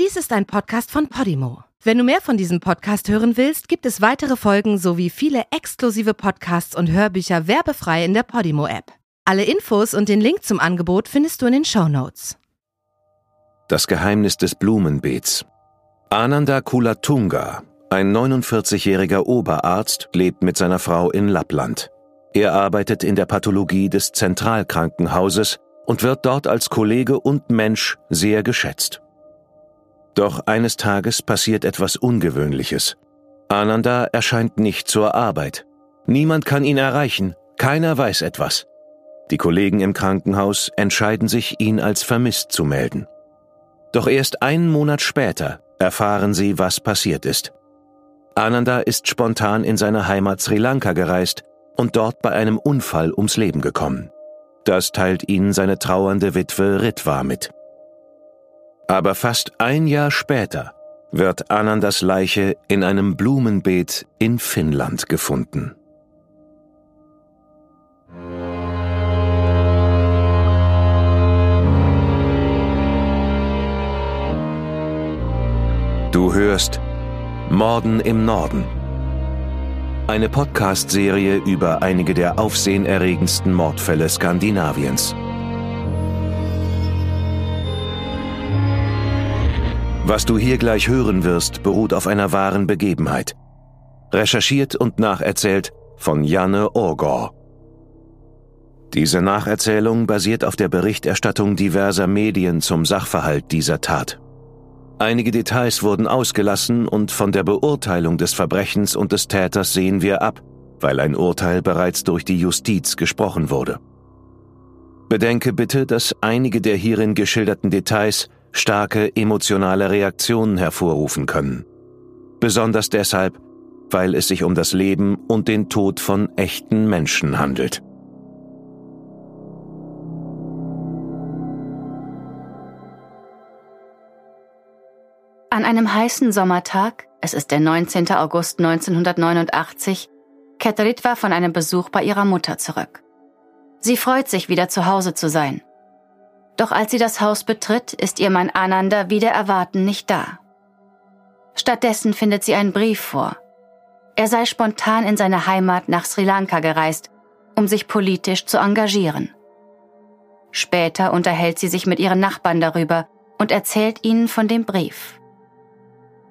Dies ist ein Podcast von Podimo. Wenn du mehr von diesem Podcast hören willst, gibt es weitere Folgen sowie viele exklusive Podcasts und Hörbücher werbefrei in der Podimo-App. Alle Infos und den Link zum Angebot findest du in den Show Notes. Das Geheimnis des Blumenbeets. Ananda Kulatunga, ein 49-jähriger Oberarzt, lebt mit seiner Frau in Lappland. Er arbeitet in der Pathologie des Zentralkrankenhauses und wird dort als Kollege und Mensch sehr geschätzt. Doch eines Tages passiert etwas Ungewöhnliches. Ananda erscheint nicht zur Arbeit. Niemand kann ihn erreichen, keiner weiß etwas. Die Kollegen im Krankenhaus entscheiden sich, ihn als vermisst zu melden. Doch erst einen Monat später erfahren sie, was passiert ist. Ananda ist spontan in seine Heimat Sri Lanka gereist und dort bei einem Unfall ums Leben gekommen. Das teilt ihnen seine trauernde Witwe Ritwa mit. Aber fast ein Jahr später wird Anandas Leiche in einem Blumenbeet in Finnland gefunden. Du hörst Morden im Norden. Eine Podcast-Serie über einige der aufsehenerregendsten Mordfälle Skandinaviens. Was du hier gleich hören wirst, beruht auf einer wahren Begebenheit. Recherchiert und nacherzählt von Janne Orgor. Diese Nacherzählung basiert auf der Berichterstattung diverser Medien zum Sachverhalt dieser Tat. Einige Details wurden ausgelassen und von der Beurteilung des Verbrechens und des Täters sehen wir ab, weil ein Urteil bereits durch die Justiz gesprochen wurde. Bedenke bitte, dass einige der hierin geschilderten Details starke emotionale Reaktionen hervorrufen können. Besonders deshalb, weil es sich um das Leben und den Tod von echten Menschen handelt. An einem heißen Sommertag, es ist der 19. August 1989, kehrt Ritva von einem Besuch bei ihrer Mutter zurück. Sie freut sich, wieder zu Hause zu sein. Doch als sie das Haus betritt, ist ihr Mann Ananda wieder erwarten nicht da. Stattdessen findet sie einen Brief vor. Er sei spontan in seine Heimat nach Sri Lanka gereist, um sich politisch zu engagieren. Später unterhält sie sich mit ihren Nachbarn darüber und erzählt ihnen von dem Brief.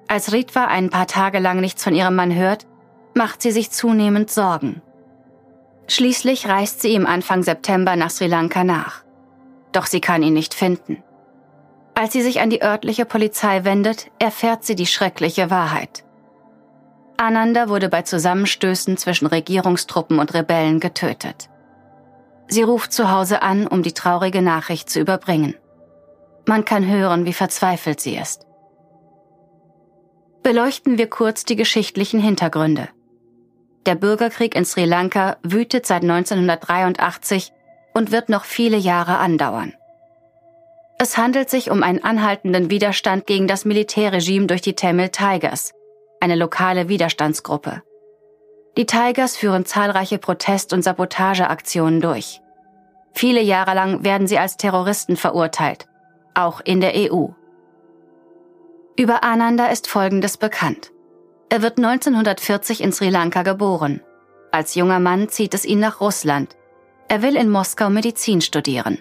Als Ritva ein paar Tage lang nichts von ihrem Mann hört, macht sie sich zunehmend Sorgen. Schließlich reist sie ihm Anfang September nach Sri Lanka nach doch sie kann ihn nicht finden. Als sie sich an die örtliche Polizei wendet, erfährt sie die schreckliche Wahrheit. Ananda wurde bei Zusammenstößen zwischen Regierungstruppen und Rebellen getötet. Sie ruft zu Hause an, um die traurige Nachricht zu überbringen. Man kann hören, wie verzweifelt sie ist. Beleuchten wir kurz die geschichtlichen Hintergründe. Der Bürgerkrieg in Sri Lanka wütet seit 1983 und wird noch viele Jahre andauern. Es handelt sich um einen anhaltenden Widerstand gegen das Militärregime durch die Tamil Tigers, eine lokale Widerstandsgruppe. Die Tigers führen zahlreiche Protest- und Sabotageaktionen durch. Viele Jahre lang werden sie als Terroristen verurteilt, auch in der EU. Über Ananda ist Folgendes bekannt. Er wird 1940 in Sri Lanka geboren. Als junger Mann zieht es ihn nach Russland, er will in Moskau Medizin studieren.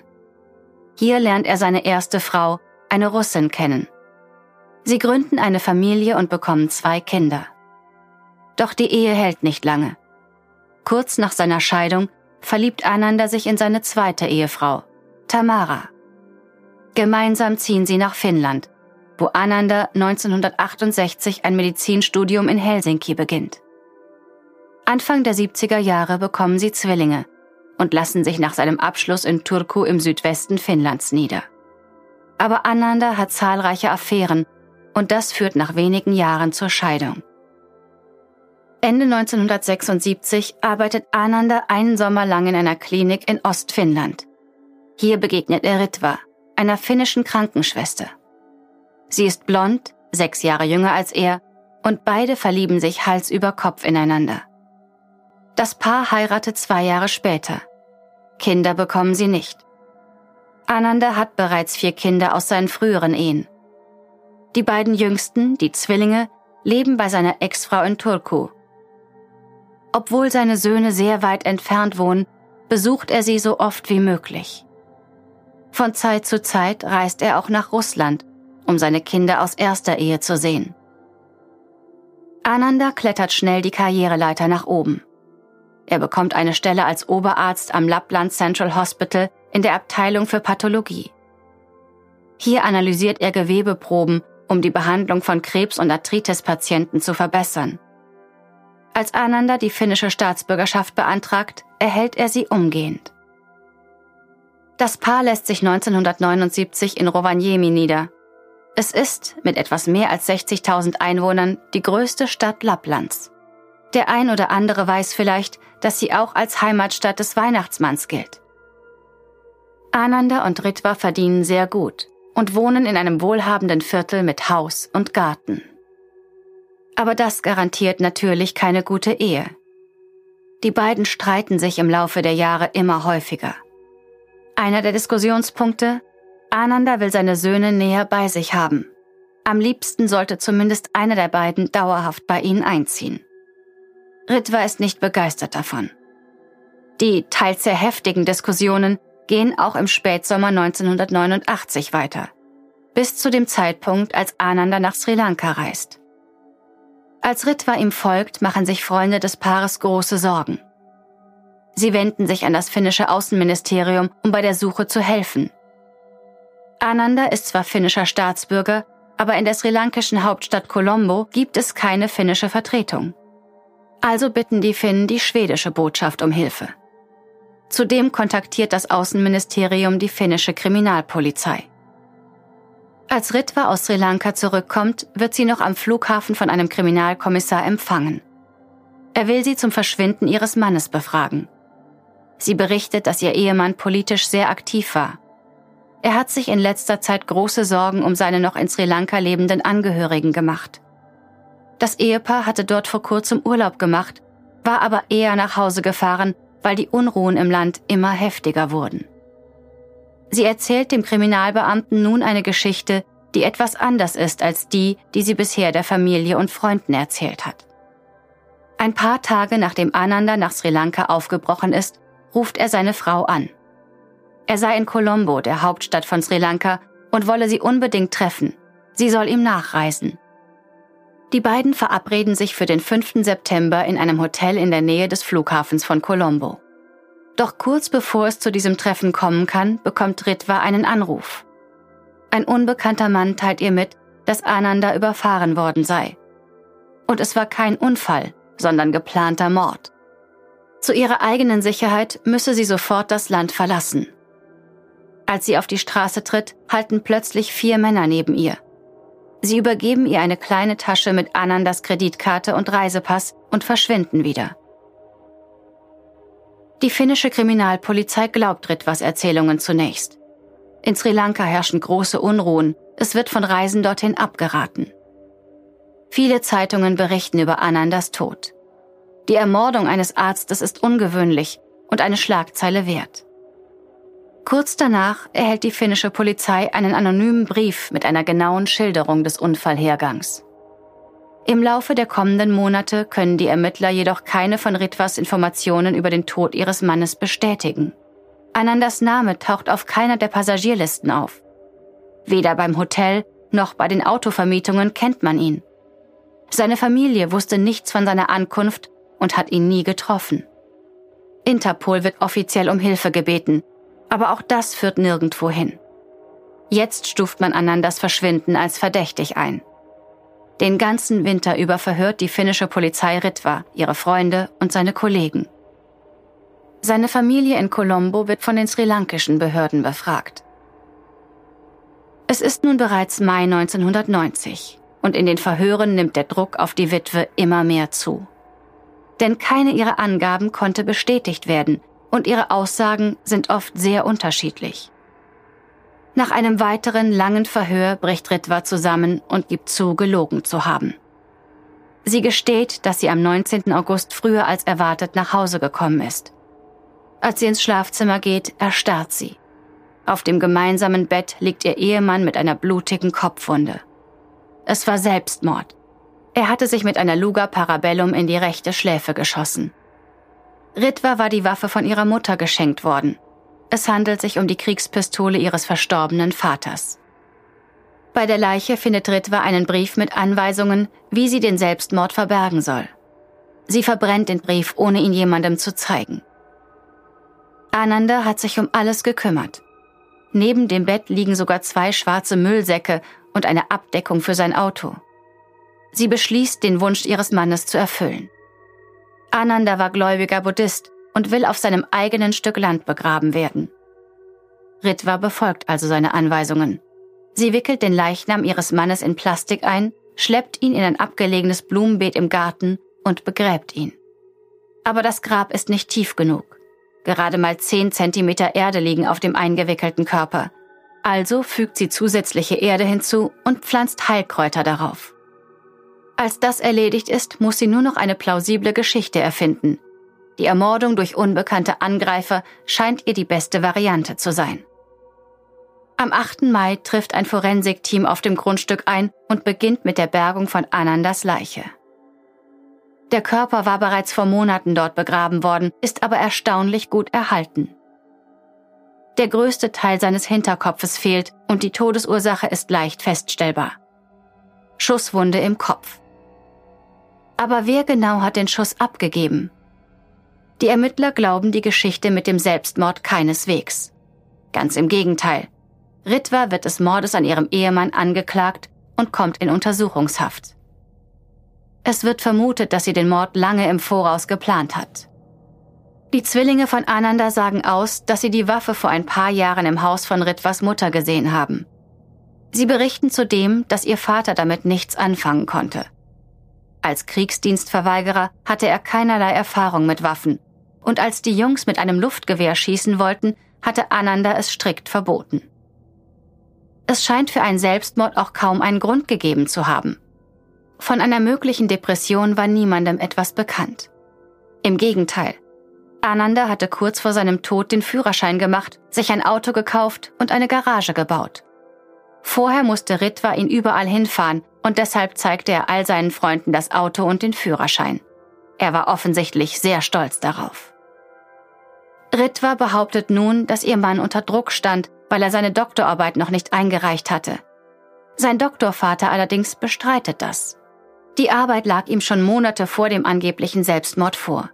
Hier lernt er seine erste Frau, eine Russin, kennen. Sie gründen eine Familie und bekommen zwei Kinder. Doch die Ehe hält nicht lange. Kurz nach seiner Scheidung verliebt Ananda sich in seine zweite Ehefrau, Tamara. Gemeinsam ziehen sie nach Finnland, wo Ananda 1968 ein Medizinstudium in Helsinki beginnt. Anfang der 70er Jahre bekommen sie Zwillinge, und lassen sich nach seinem Abschluss in Turku im Südwesten Finnlands nieder. Aber Ananda hat zahlreiche Affären und das führt nach wenigen Jahren zur Scheidung. Ende 1976 arbeitet Ananda einen Sommer lang in einer Klinik in Ostfinnland. Hier begegnet er Ritva, einer finnischen Krankenschwester. Sie ist blond, sechs Jahre jünger als er, und beide verlieben sich Hals über Kopf ineinander. Das Paar heiratet zwei Jahre später. Kinder bekommen sie nicht. Ananda hat bereits vier Kinder aus seinen früheren Ehen. Die beiden Jüngsten, die Zwillinge, leben bei seiner Ex-Frau in Turku. Obwohl seine Söhne sehr weit entfernt wohnen, besucht er sie so oft wie möglich. Von Zeit zu Zeit reist er auch nach Russland, um seine Kinder aus erster Ehe zu sehen. Ananda klettert schnell die Karriereleiter nach oben. Er bekommt eine Stelle als Oberarzt am Lappland Central Hospital in der Abteilung für Pathologie. Hier analysiert er Gewebeproben, um die Behandlung von Krebs- und Arthritis-Patienten zu verbessern. Als Ananda die finnische Staatsbürgerschaft beantragt, erhält er sie umgehend. Das Paar lässt sich 1979 in Rovaniemi nieder. Es ist, mit etwas mehr als 60.000 Einwohnern, die größte Stadt Lapplands. Der ein oder andere weiß vielleicht, dass sie auch als Heimatstadt des Weihnachtsmanns gilt. Ananda und Ritva verdienen sehr gut und wohnen in einem wohlhabenden Viertel mit Haus und Garten. Aber das garantiert natürlich keine gute Ehe. Die beiden streiten sich im Laufe der Jahre immer häufiger. Einer der Diskussionspunkte, Ananda will seine Söhne näher bei sich haben. Am liebsten sollte zumindest einer der beiden dauerhaft bei ihnen einziehen. Ritva ist nicht begeistert davon. Die teils sehr heftigen Diskussionen gehen auch im Spätsommer 1989 weiter, bis zu dem Zeitpunkt, als Ananda nach Sri Lanka reist. Als Ritva ihm folgt, machen sich Freunde des Paares große Sorgen. Sie wenden sich an das finnische Außenministerium, um bei der Suche zu helfen. Ananda ist zwar finnischer Staatsbürger, aber in der sri lankischen Hauptstadt Colombo gibt es keine finnische Vertretung. Also bitten die Finnen die schwedische Botschaft um Hilfe. Zudem kontaktiert das Außenministerium die finnische Kriminalpolizei. Als Ritva aus Sri Lanka zurückkommt, wird sie noch am Flughafen von einem Kriminalkommissar empfangen. Er will sie zum Verschwinden ihres Mannes befragen. Sie berichtet, dass ihr Ehemann politisch sehr aktiv war. Er hat sich in letzter Zeit große Sorgen um seine noch in Sri Lanka lebenden Angehörigen gemacht. Das Ehepaar hatte dort vor kurzem Urlaub gemacht, war aber eher nach Hause gefahren, weil die Unruhen im Land immer heftiger wurden. Sie erzählt dem Kriminalbeamten nun eine Geschichte, die etwas anders ist als die, die sie bisher der Familie und Freunden erzählt hat. Ein paar Tage nachdem Ananda nach Sri Lanka aufgebrochen ist, ruft er seine Frau an. Er sei in Colombo, der Hauptstadt von Sri Lanka, und wolle sie unbedingt treffen. Sie soll ihm nachreisen. Die beiden verabreden sich für den 5. September in einem Hotel in der Nähe des Flughafens von Colombo. Doch kurz bevor es zu diesem Treffen kommen kann, bekommt Ritva einen Anruf. Ein unbekannter Mann teilt ihr mit, dass Ananda überfahren worden sei. Und es war kein Unfall, sondern geplanter Mord. Zu ihrer eigenen Sicherheit müsse sie sofort das Land verlassen. Als sie auf die Straße tritt, halten plötzlich vier Männer neben ihr. Sie übergeben ihr eine kleine Tasche mit Anandas Kreditkarte und Reisepass und verschwinden wieder. Die finnische Kriminalpolizei glaubt Ritvas Erzählungen zunächst. In Sri Lanka herrschen große Unruhen, es wird von Reisen dorthin abgeraten. Viele Zeitungen berichten über Anandas Tod. Die Ermordung eines Arztes ist ungewöhnlich und eine Schlagzeile wert. Kurz danach erhält die finnische Polizei einen anonymen Brief mit einer genauen Schilderung des Unfallhergangs. Im Laufe der kommenden Monate können die Ermittler jedoch keine von Ritvas Informationen über den Tod ihres Mannes bestätigen. Anandas Name taucht auf keiner der Passagierlisten auf. Weder beim Hotel noch bei den Autovermietungen kennt man ihn. Seine Familie wusste nichts von seiner Ankunft und hat ihn nie getroffen. Interpol wird offiziell um Hilfe gebeten, aber auch das führt nirgendwo hin. Jetzt stuft man Anandas Verschwinden als verdächtig ein. Den ganzen Winter über verhört die finnische Polizei Ritva, ihre Freunde und seine Kollegen. Seine Familie in Colombo wird von den sri-lankischen Behörden befragt. Es ist nun bereits Mai 1990 und in den Verhören nimmt der Druck auf die Witwe immer mehr zu. Denn keine ihrer Angaben konnte bestätigt werden und ihre Aussagen sind oft sehr unterschiedlich. Nach einem weiteren langen Verhör bricht Ritva zusammen und gibt zu, gelogen zu haben. Sie gesteht, dass sie am 19. August früher als erwartet nach Hause gekommen ist. Als sie ins Schlafzimmer geht, erstarrt sie. Auf dem gemeinsamen Bett liegt ihr Ehemann mit einer blutigen Kopfwunde. Es war Selbstmord. Er hatte sich mit einer Luga Parabellum in die rechte Schläfe geschossen. Ritwa war die Waffe von ihrer Mutter geschenkt worden. Es handelt sich um die Kriegspistole ihres verstorbenen Vaters. Bei der Leiche findet Ritwa einen Brief mit Anweisungen, wie sie den Selbstmord verbergen soll. Sie verbrennt den Brief, ohne ihn jemandem zu zeigen. Ananda hat sich um alles gekümmert. Neben dem Bett liegen sogar zwei schwarze Müllsäcke und eine Abdeckung für sein Auto. Sie beschließt, den Wunsch ihres Mannes zu erfüllen. Ananda war gläubiger Buddhist und will auf seinem eigenen Stück Land begraben werden. Ritwa befolgt also seine Anweisungen. Sie wickelt den Leichnam ihres Mannes in Plastik ein, schleppt ihn in ein abgelegenes Blumenbeet im Garten und begräbt ihn. Aber das Grab ist nicht tief genug. Gerade mal zehn Zentimeter Erde liegen auf dem eingewickelten Körper. Also fügt sie zusätzliche Erde hinzu und pflanzt Heilkräuter darauf. Als das erledigt ist, muss sie nur noch eine plausible Geschichte erfinden. Die Ermordung durch unbekannte Angreifer scheint ihr die beste Variante zu sein. Am 8. Mai trifft ein Forensikteam auf dem Grundstück ein und beginnt mit der Bergung von Anandas Leiche. Der Körper war bereits vor Monaten dort begraben worden, ist aber erstaunlich gut erhalten. Der größte Teil seines Hinterkopfes fehlt und die Todesursache ist leicht feststellbar. Schusswunde im Kopf. Aber wer genau hat den Schuss abgegeben? Die Ermittler glauben die Geschichte mit dem Selbstmord keineswegs. Ganz im Gegenteil. Ritwa wird des Mordes an ihrem Ehemann angeklagt und kommt in Untersuchungshaft. Es wird vermutet, dass sie den Mord lange im Voraus geplant hat. Die Zwillinge von Ananda sagen aus, dass sie die Waffe vor ein paar Jahren im Haus von Ritwas Mutter gesehen haben. Sie berichten zudem, dass ihr Vater damit nichts anfangen konnte. Als Kriegsdienstverweigerer hatte er keinerlei Erfahrung mit Waffen, und als die Jungs mit einem Luftgewehr schießen wollten, hatte Ananda es strikt verboten. Es scheint für einen Selbstmord auch kaum einen Grund gegeben zu haben. Von einer möglichen Depression war niemandem etwas bekannt. Im Gegenteil. Ananda hatte kurz vor seinem Tod den Führerschein gemacht, sich ein Auto gekauft und eine Garage gebaut. Vorher musste Ritwa ihn überall hinfahren und deshalb zeigte er all seinen Freunden das Auto und den Führerschein. Er war offensichtlich sehr stolz darauf. Ritwa behauptet nun, dass ihr Mann unter Druck stand, weil er seine Doktorarbeit noch nicht eingereicht hatte. Sein Doktorvater allerdings bestreitet das. Die Arbeit lag ihm schon Monate vor dem angeblichen Selbstmord vor.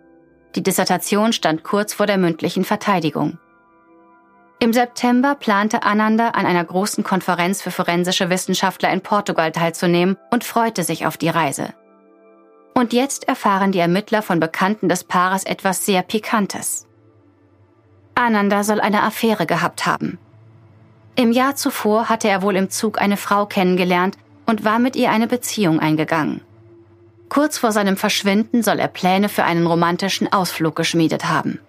Die Dissertation stand kurz vor der mündlichen Verteidigung. Im September plante Ananda an einer großen Konferenz für forensische Wissenschaftler in Portugal teilzunehmen und freute sich auf die Reise. Und jetzt erfahren die Ermittler von Bekannten des Paares etwas sehr Pikantes. Ananda soll eine Affäre gehabt haben. Im Jahr zuvor hatte er wohl im Zug eine Frau kennengelernt und war mit ihr eine Beziehung eingegangen. Kurz vor seinem Verschwinden soll er Pläne für einen romantischen Ausflug geschmiedet haben.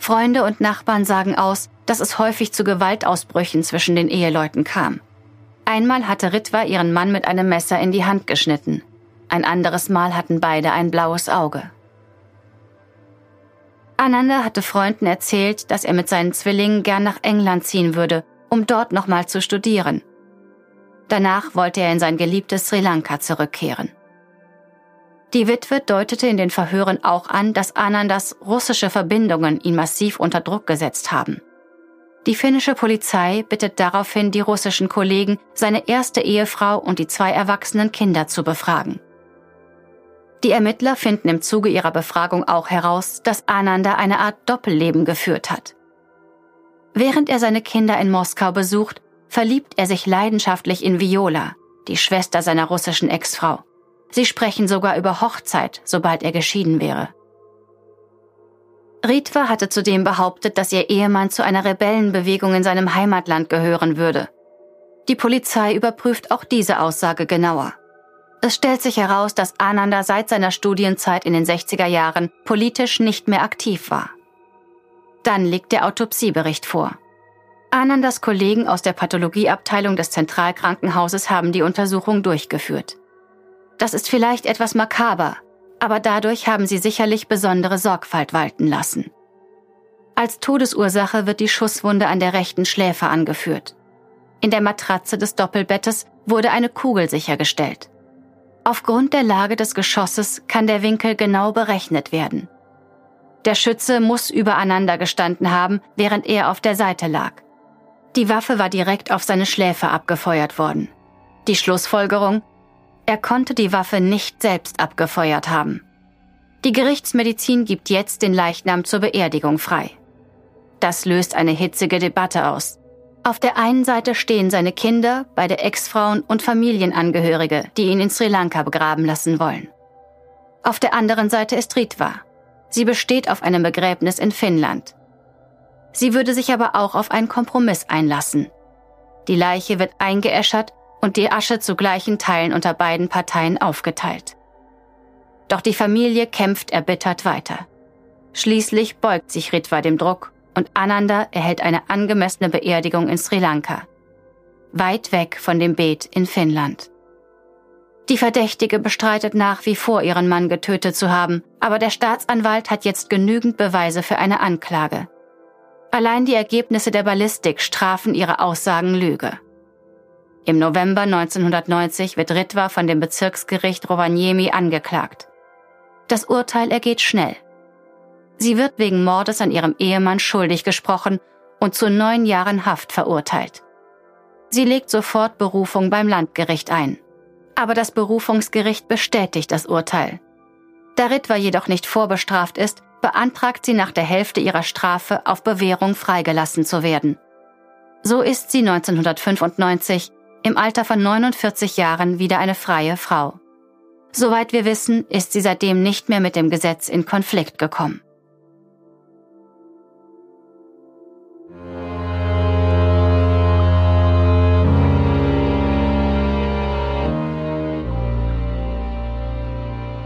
Freunde und Nachbarn sagen aus, dass es häufig zu Gewaltausbrüchen zwischen den Eheleuten kam. Einmal hatte Ritwa ihren Mann mit einem Messer in die Hand geschnitten. Ein anderes Mal hatten beide ein blaues Auge. Ananda hatte Freunden erzählt, dass er mit seinen Zwillingen gern nach England ziehen würde, um dort nochmal zu studieren. Danach wollte er in sein geliebtes Sri Lanka zurückkehren. Die Witwe deutete in den Verhören auch an, dass Anandas russische Verbindungen ihn massiv unter Druck gesetzt haben. Die finnische Polizei bittet daraufhin die russischen Kollegen, seine erste Ehefrau und die zwei erwachsenen Kinder zu befragen. Die Ermittler finden im Zuge ihrer Befragung auch heraus, dass Ananda eine Art Doppelleben geführt hat. Während er seine Kinder in Moskau besucht, verliebt er sich leidenschaftlich in Viola, die Schwester seiner russischen Ex-Frau. Sie sprechen sogar über Hochzeit, sobald er geschieden wäre. Ritva hatte zudem behauptet, dass ihr Ehemann zu einer Rebellenbewegung in seinem Heimatland gehören würde. Die Polizei überprüft auch diese Aussage genauer. Es stellt sich heraus, dass Ananda seit seiner Studienzeit in den 60er Jahren politisch nicht mehr aktiv war. Dann liegt der Autopsiebericht vor. Anandas Kollegen aus der Pathologieabteilung des Zentralkrankenhauses haben die Untersuchung durchgeführt. Das ist vielleicht etwas makaber, aber dadurch haben sie sicherlich besondere Sorgfalt walten lassen. Als Todesursache wird die Schusswunde an der rechten Schläfe angeführt. In der Matratze des Doppelbettes wurde eine Kugel sichergestellt. Aufgrund der Lage des Geschosses kann der Winkel genau berechnet werden. Der Schütze muss übereinander gestanden haben, während er auf der Seite lag. Die Waffe war direkt auf seine Schläfe abgefeuert worden. Die Schlussfolgerung? Er konnte die Waffe nicht selbst abgefeuert haben. Die Gerichtsmedizin gibt jetzt den Leichnam zur Beerdigung frei. Das löst eine hitzige Debatte aus. Auf der einen Seite stehen seine Kinder, beide Ex-Frauen und Familienangehörige, die ihn in Sri Lanka begraben lassen wollen. Auf der anderen Seite ist Ritva. Sie besteht auf einem Begräbnis in Finnland. Sie würde sich aber auch auf einen Kompromiss einlassen. Die Leiche wird eingeäschert und die Asche zu gleichen Teilen unter beiden Parteien aufgeteilt. Doch die Familie kämpft erbittert weiter. Schließlich beugt sich Ritva dem Druck und Ananda erhält eine angemessene Beerdigung in Sri Lanka. Weit weg von dem Beet in Finnland. Die Verdächtige bestreitet nach wie vor, ihren Mann getötet zu haben, aber der Staatsanwalt hat jetzt genügend Beweise für eine Anklage. Allein die Ergebnisse der Ballistik strafen ihre Aussagen Lüge. Im November 1990 wird Ritva von dem Bezirksgericht Rovaniemi angeklagt. Das Urteil ergeht schnell. Sie wird wegen Mordes an ihrem Ehemann schuldig gesprochen und zu neun Jahren Haft verurteilt. Sie legt sofort Berufung beim Landgericht ein. Aber das Berufungsgericht bestätigt das Urteil. Da Ritva jedoch nicht vorbestraft ist, beantragt sie nach der Hälfte ihrer Strafe auf Bewährung freigelassen zu werden. So ist sie 1995 im Alter von 49 Jahren wieder eine freie Frau. Soweit wir wissen, ist sie seitdem nicht mehr mit dem Gesetz in Konflikt gekommen.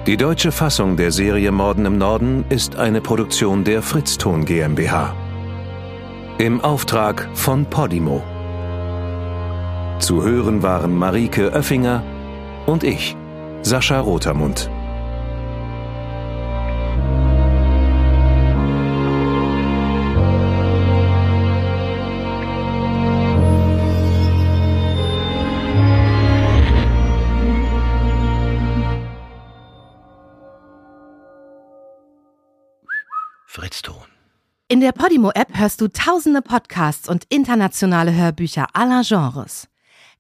Die deutsche Fassung der Serie Morden im Norden ist eine Produktion der Fritzton GmbH. Im Auftrag von Podimo. Zu hören waren Marike Oeffinger und ich, Sascha Rotermund. In der Podimo-App hörst du tausende Podcasts und internationale Hörbücher aller Genres.